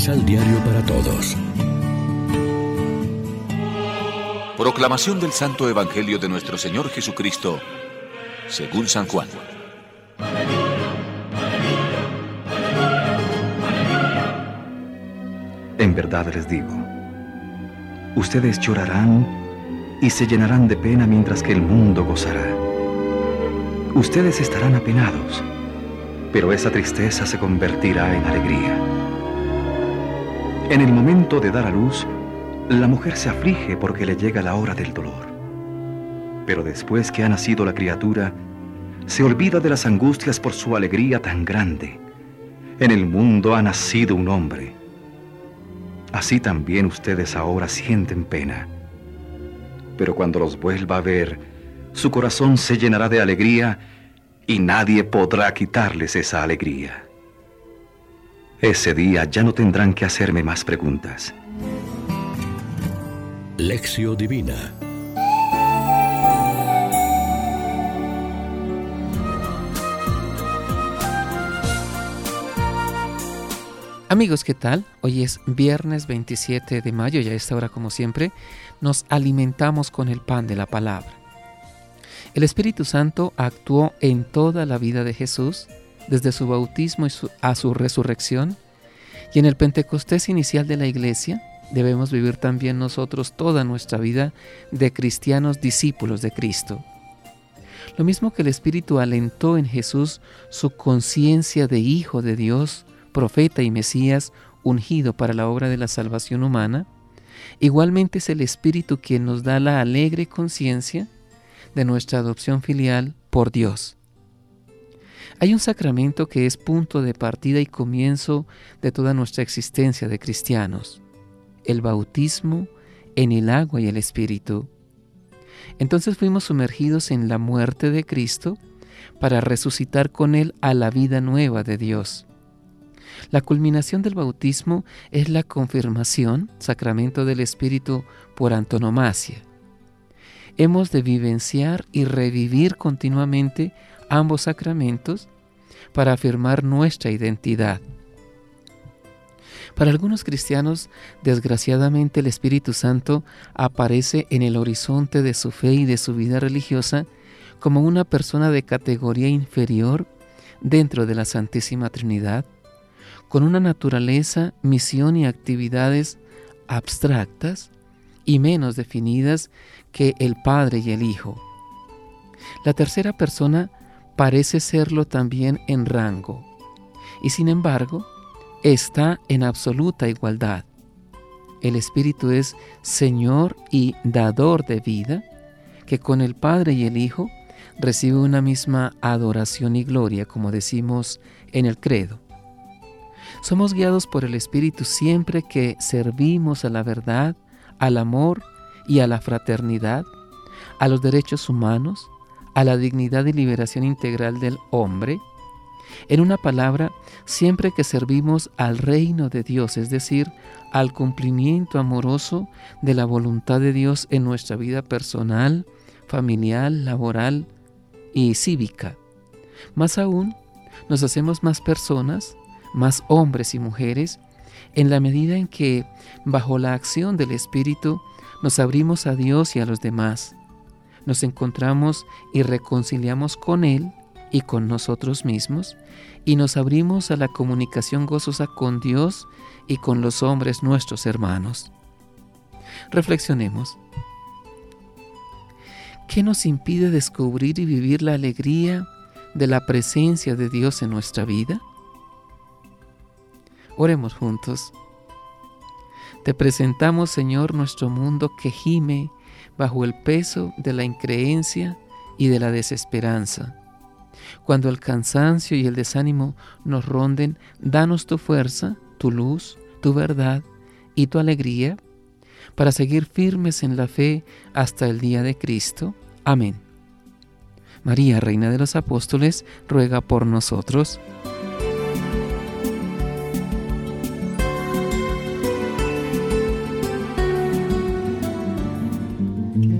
Misal Diario para Todos. Proclamación del Santo Evangelio de nuestro Señor Jesucristo, según San Juan. En verdad les digo, ustedes llorarán y se llenarán de pena mientras que el mundo gozará. Ustedes estarán apenados, pero esa tristeza se convertirá en alegría. En el momento de dar a luz, la mujer se aflige porque le llega la hora del dolor. Pero después que ha nacido la criatura, se olvida de las angustias por su alegría tan grande. En el mundo ha nacido un hombre. Así también ustedes ahora sienten pena. Pero cuando los vuelva a ver, su corazón se llenará de alegría y nadie podrá quitarles esa alegría. Ese día ya no tendrán que hacerme más preguntas. Lección Divina Amigos, ¿qué tal? Hoy es viernes 27 de mayo y a esta hora, como siempre, nos alimentamos con el pan de la palabra. El Espíritu Santo actuó en toda la vida de Jesús desde su bautismo a su resurrección, y en el Pentecostés inicial de la Iglesia debemos vivir también nosotros toda nuestra vida de cristianos discípulos de Cristo. Lo mismo que el Espíritu alentó en Jesús su conciencia de Hijo de Dios, profeta y Mesías ungido para la obra de la salvación humana, igualmente es el Espíritu quien nos da la alegre conciencia de nuestra adopción filial por Dios. Hay un sacramento que es punto de partida y comienzo de toda nuestra existencia de cristianos, el bautismo en el agua y el Espíritu. Entonces fuimos sumergidos en la muerte de Cristo para resucitar con Él a la vida nueva de Dios. La culminación del bautismo es la confirmación, sacramento del Espíritu por antonomasia. Hemos de vivenciar y revivir continuamente ambos sacramentos para afirmar nuestra identidad. Para algunos cristianos, desgraciadamente el Espíritu Santo aparece en el horizonte de su fe y de su vida religiosa como una persona de categoría inferior dentro de la Santísima Trinidad, con una naturaleza, misión y actividades abstractas y menos definidas que el Padre y el Hijo. La tercera persona parece serlo también en rango, y sin embargo está en absoluta igualdad. El Espíritu es Señor y dador de vida, que con el Padre y el Hijo recibe una misma adoración y gloria, como decimos en el credo. Somos guiados por el Espíritu siempre que servimos a la verdad, al amor y a la fraternidad, a los derechos humanos, a la dignidad y liberación integral del hombre. En una palabra, siempre que servimos al reino de Dios, es decir, al cumplimiento amoroso de la voluntad de Dios en nuestra vida personal, familiar, laboral y cívica. Más aún, nos hacemos más personas, más hombres y mujeres, en la medida en que, bajo la acción del Espíritu, nos abrimos a Dios y a los demás. Nos encontramos y reconciliamos con Él y con nosotros mismos y nos abrimos a la comunicación gozosa con Dios y con los hombres nuestros hermanos. Reflexionemos. ¿Qué nos impide descubrir y vivir la alegría de la presencia de Dios en nuestra vida? Oremos juntos. Te presentamos, Señor, nuestro mundo que gime bajo el peso de la increencia y de la desesperanza. Cuando el cansancio y el desánimo nos ronden, danos tu fuerza, tu luz, tu verdad y tu alegría para seguir firmes en la fe hasta el día de Cristo. Amén. María, Reina de los Apóstoles, ruega por nosotros.